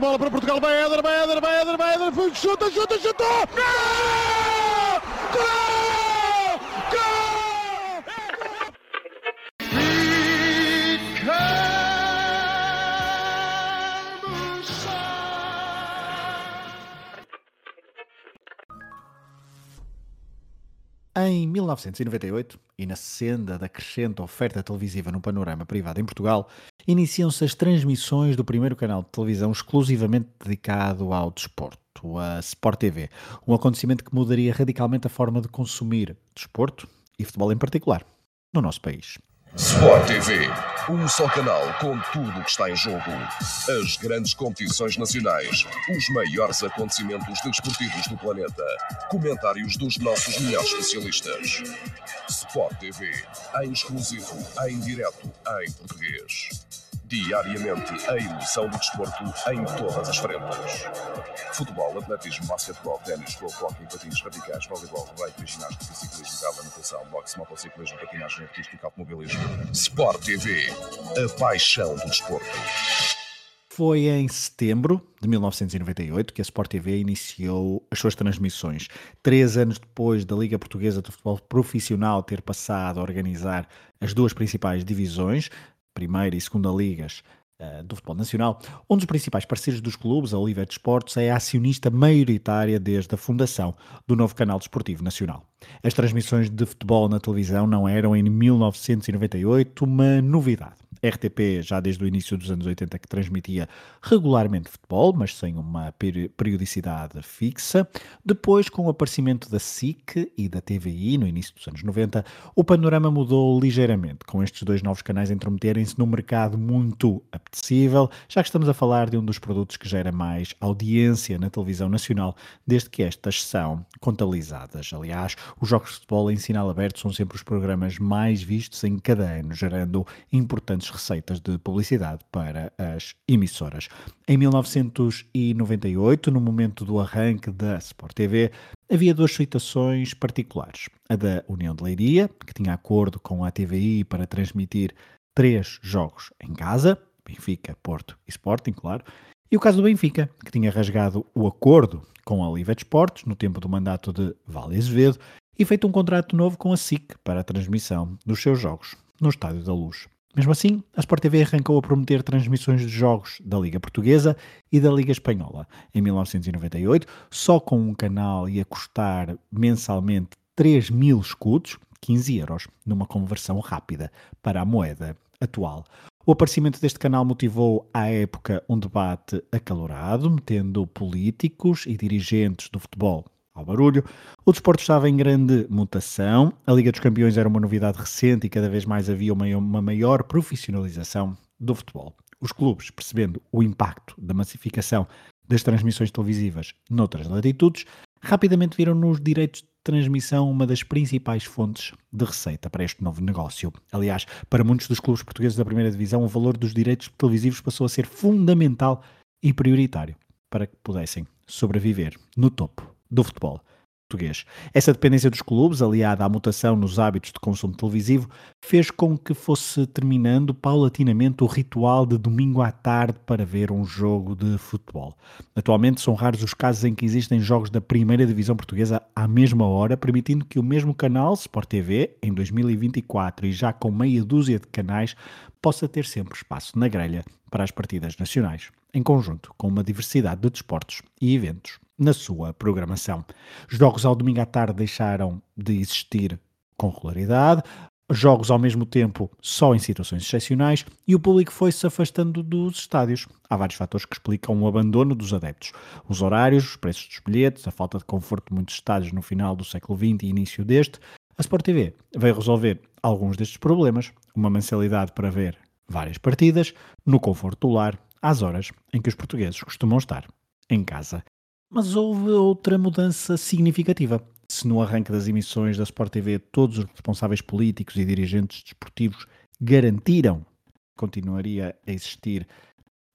bola para Portugal, vai Éder, vai Éder, vai Éder, vai Éder, chuta, chuta, chutou! Gol! Gol! Em 1998, e na senda da crescente oferta televisiva no panorama privado em Portugal, iniciam-se as transmissões do primeiro canal de televisão exclusivamente dedicado ao desporto, a Sport TV, um acontecimento que mudaria radicalmente a forma de consumir desporto e futebol em particular no nosso país. Sport TV, um só canal com tudo o que está em jogo. As grandes competições nacionais, os maiores acontecimentos desportivos do planeta, comentários dos nossos melhores especialistas. Sport TV, em exclusivo, em direto, em português. Diariamente, a emoção do desporto em todas as frentes. Futebol, atletismo, basquetebol, ténis, futebol, hockey, patins radicais, voleibol, rugby, ginástica, ciclismo, cabo, natação, boxe, motociclismo, patinagem artística, automobilismo. Sport TV, a paixão do desporto. Foi em setembro de 1998 que a Sport TV iniciou as suas transmissões. Três anos depois da Liga Portuguesa de Futebol Profissional ter passado a organizar as duas principais divisões, primeira e segunda ligas uh, do futebol nacional, um dos principais parceiros dos clubes, a Olivet Esportes, é a acionista maioritária desde a fundação do novo canal desportivo nacional. As transmissões de futebol na televisão não eram em 1998 uma novidade. RTP já desde o início dos anos 80 que transmitia regularmente futebol, mas sem uma periodicidade fixa. Depois, com o aparecimento da SIC e da TVI no início dos anos 90, o panorama mudou ligeiramente, com estes dois novos canais intrometerem-se num mercado muito apetecível, já que estamos a falar de um dos produtos que gera mais audiência na televisão nacional, desde que estas são contabilizadas. Aliás, os jogos de futebol em sinal aberto são sempre os programas mais vistos em cada ano, gerando importantes receitas de publicidade para as emissoras. Em 1998, no momento do arranque da Sport TV, havia duas situações particulares. A da União de Leiria, que tinha acordo com a TVI para transmitir três jogos em casa, Benfica, Porto e Sporting, claro, e o caso do Benfica, que tinha rasgado o acordo com a Livet Sports no tempo do mandato de Vale Azevedo e feito um contrato novo com a SIC para a transmissão dos seus jogos no Estádio da Luz. Mesmo assim, a Sport TV arrancou a prometer transmissões de jogos da Liga Portuguesa e da Liga Espanhola. Em 1998, só com um canal ia custar mensalmente 3 mil escudos, 15 euros, numa conversão rápida para a moeda atual. O aparecimento deste canal motivou, à época, um debate acalorado, metendo políticos e dirigentes do futebol ao barulho. O desporto estava em grande mutação, a Liga dos Campeões era uma novidade recente e cada vez mais havia uma, maior profissionalização do futebol. Os clubes, percebendo o impacto da massificação das transmissões televisivas noutras latitudes, rapidamente viram nos direitos de transmissão uma das principais fontes de receita para este novo negócio. Aliás, para muitos dos clubes portugueses da primeira divisão, o valor dos direitos televisivos passou a ser fundamental e prioritário para que pudessem sobreviver no topo do futebol português. Essa dependência dos clubes, aliada à mutação nos hábitos de consumo televisivo, fez com que fosse terminando paulatinamente o ritual de domingo à tarde para ver um jogo de futebol. Atualmente são raros os casos em que existem jogos da primeira divisão portuguesa à mesma hora, permitindo que o mesmo canal, Sport TV, em 2024 e já com meia dúzia de canais, possa ter sempre espaço na grelha para as partidas nacionais, em conjunto com uma diversidade de desportos e eventos na sua programação. Jogos ao domingo à tarde deixaram de existir com regularidade, jogos ao mesmo tempo só em situações excepcionais e o público foi-se afastando dos estádios. Há vários fatores que explicam o abandono dos adeptos. Os horários, os preços dos bilhetes, a falta de conforto de muitos estádios no final do século XX e início deste. A Sport TV veio resolver alguns destes problemas, uma mensalidade para ver várias partidas, no conforto do lar às horas em que os portugueses costumam estar, em casa. Mas houve outra mudança significativa. Se no arranque das emissões da Sport TV todos os responsáveis políticos e dirigentes desportivos garantiram que continuaria a existir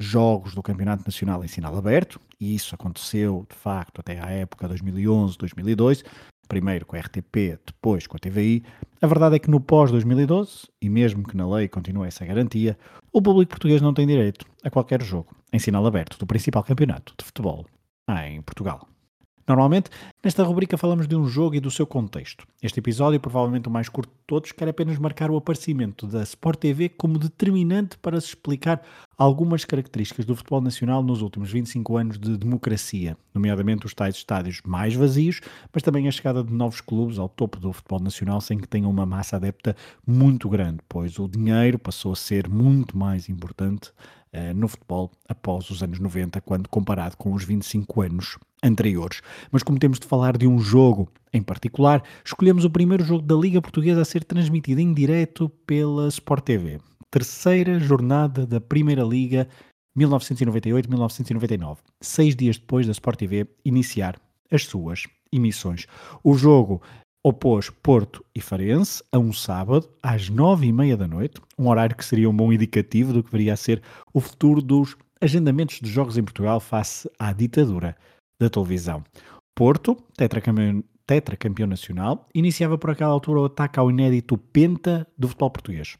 jogos do Campeonato Nacional em sinal aberto, e isso aconteceu de facto até à época 2011-2002, primeiro com a RTP, depois com a TVI. A verdade é que no pós-2012, e mesmo que na lei continue essa garantia, o público português não tem direito a qualquer jogo em sinal aberto do principal campeonato de futebol em Portugal. Normalmente, nesta rubrica falamos de um jogo e do seu contexto. Este episódio, provavelmente o mais curto de todos, quer apenas marcar o aparecimento da Sport TV como determinante para se explicar algumas características do futebol nacional nos últimos 25 anos de democracia, nomeadamente os tais estádios mais vazios, mas também a chegada de novos clubes ao topo do futebol nacional sem que tenham uma massa adepta muito grande, pois o dinheiro passou a ser muito mais importante uh, no futebol após os anos 90, quando comparado com os 25 anos anteriores. Mas como temos de falar de um jogo em particular, escolhemos o primeiro jogo da Liga Portuguesa a ser transmitido em direto pela Sport TV. Terceira jornada da Primeira Liga 1998-1999, seis dias depois da Sport TV iniciar as suas emissões. O jogo opôs Porto e Farense a um sábado às nove e meia da noite, um horário que seria um bom indicativo do que viria a ser o futuro dos agendamentos de jogos em Portugal face à ditadura da televisão. Porto, tetracampeão, tetracampeão nacional, iniciava por aquela altura o ataque ao inédito Penta do futebol português.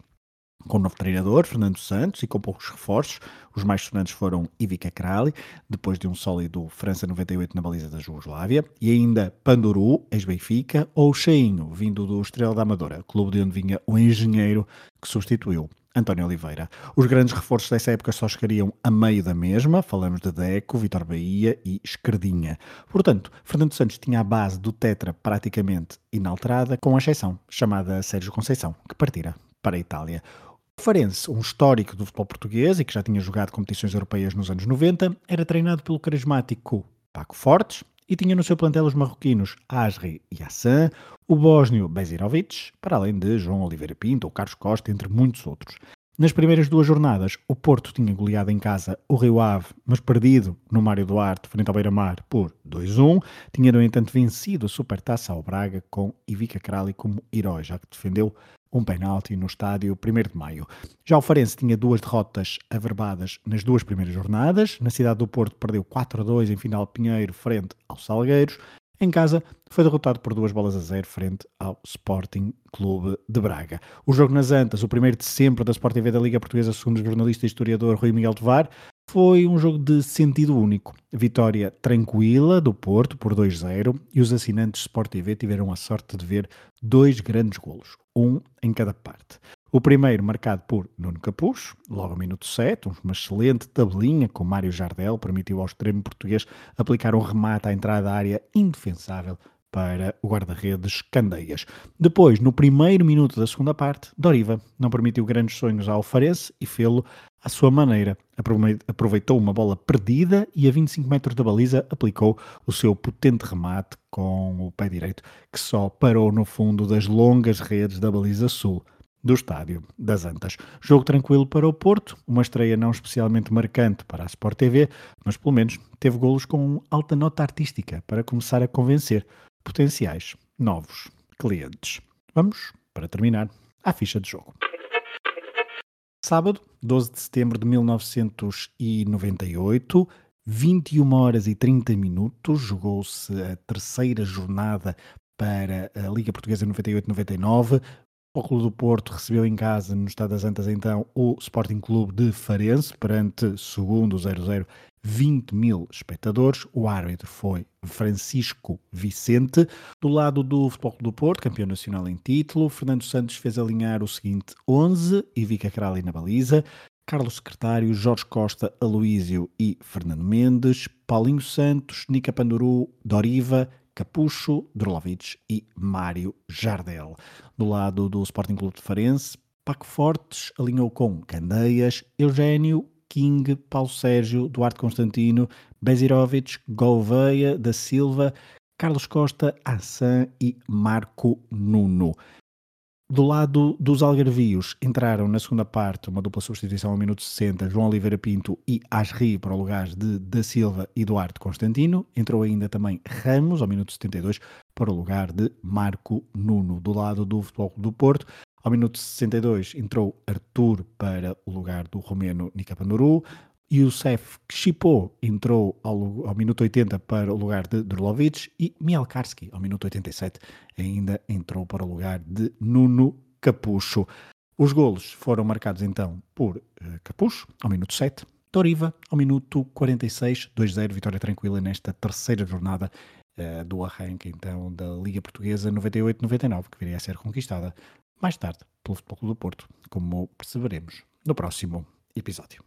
Com o novo treinador, Fernando Santos, e com poucos reforços, os mais sonantes foram Ivica Krali, depois de um sólido França 98 na baliza da Jugoslávia, e ainda Panduru, ex-Benfica, ou Cheinho, vindo do Estrela da Amadora, clube de onde vinha o engenheiro que substituiu António Oliveira. Os grandes reforços dessa época só chegariam a meio da mesma, falamos de Deco, Vitor Bahia e Esquerdinha. Portanto, Fernando Santos tinha a base do Tetra praticamente inalterada, com a exceção chamada Sérgio Conceição, que partira para a Itália. Farense, um histórico do futebol português e que já tinha jogado competições europeias nos anos 90, era treinado pelo carismático Paco Fortes, e tinha no seu plantel os marroquinos Asri e Hassan, o bósnio Bezirovic, para além de João Oliveira Pinto ou Carlos Costa, entre muitos outros. Nas primeiras duas jornadas, o Porto tinha goleado em casa o Rio Ave, mas perdido no Mário Duarte, frente ao Beira-Mar, por 2-1. Tinha, no entanto, vencido a Supertaça ao Braga com Ivica Krali como herói, já que defendeu um penalti no estádio 1 de maio. Já o Farense tinha duas derrotas averbadas nas duas primeiras jornadas. Na cidade do Porto perdeu 4-2 em final Pinheiro frente aos Salgueiros. Em casa, foi derrotado por duas bolas a zero frente ao Sporting Clube de Braga. O jogo nas Antas, o primeiro de sempre da Sport TV da Liga Portuguesa, segundo o jornalista e historiador Rui Miguel Tovar, foi um jogo de sentido único. Vitória tranquila do Porto por 2-0 e os assinantes Sport TV tiveram a sorte de ver dois grandes golos um em cada parte. O primeiro marcado por Nuno Capucho, logo ao minuto 7, uma excelente tabelinha com Mário Jardel, permitiu ao extremo português aplicar um remate à entrada da área indefensável para o guarda-redes Candeias. Depois, no primeiro minuto da segunda parte, Doriva não permitiu grandes sonhos ao Farense e fê-lo à sua maneira. Aproveitou uma bola perdida e a 25 metros da baliza aplicou o seu potente remate com o pé direito, que só parou no fundo das longas redes da baliza sul do estádio das Antas. Jogo tranquilo para o Porto, uma estreia não especialmente marcante para a Sport TV, mas pelo menos teve golos com alta nota artística para começar a convencer potenciais novos clientes. Vamos, para terminar, à ficha de jogo. Sábado, 12 de setembro de 1998, 21 horas e 30 minutos, jogou-se a terceira jornada para a Liga Portuguesa 98-99. O Clube do Porto recebeu em casa, no Estado das Antas, então, o Sporting Clube de Farense, perante segundo 0-0 20 mil espectadores. O árbitro foi Francisco Vicente. Do lado do Futebol do Porto, campeão nacional em título, Fernando Santos fez alinhar o seguinte 11 e Vika Crali na baliza. Carlos Secretário, Jorge Costa, Aloísio e Fernando Mendes, Paulinho Santos, Nica Panduru, Doriva, Capucho, Drolovic e Mário Jardel. Do lado do Sporting Clube de Farense, Paco Fortes alinhou com Candeias, Eugênio, King, Paulo Sérgio, Duarte Constantino, Bezirovic, Gouveia, da Silva, Carlos Costa, Assan e Marco Nuno. Do lado dos Algarvios, entraram na segunda parte uma dupla substituição ao minuto 60, João Oliveira Pinto e Asri para o lugar de Da Silva e Duarte Constantino. Entrou ainda também Ramos ao minuto 72 para o lugar de Marco Nuno. Do lado do Futebol do Porto, ao minuto 62 entrou Arthur para o lugar do romeno Nika Panduru. Youssef Kshipo entrou ao, ao, minuto 80 para o lugar de Drlovic e Mielkarski, ao minuto 87, ainda entrou para o lugar de Nuno Capucho. Os golos foram marcados então por uh, Capucho, ao minuto 7, Toriva, ao minuto 46, 2-0, vitória tranquila nesta terceira jornada eh, do arranque então da Liga Portuguesa 98-99, que viria a ser conquistada mais tarde pelo Futebol Clube do Porto, como perceberemos no próximo episódio.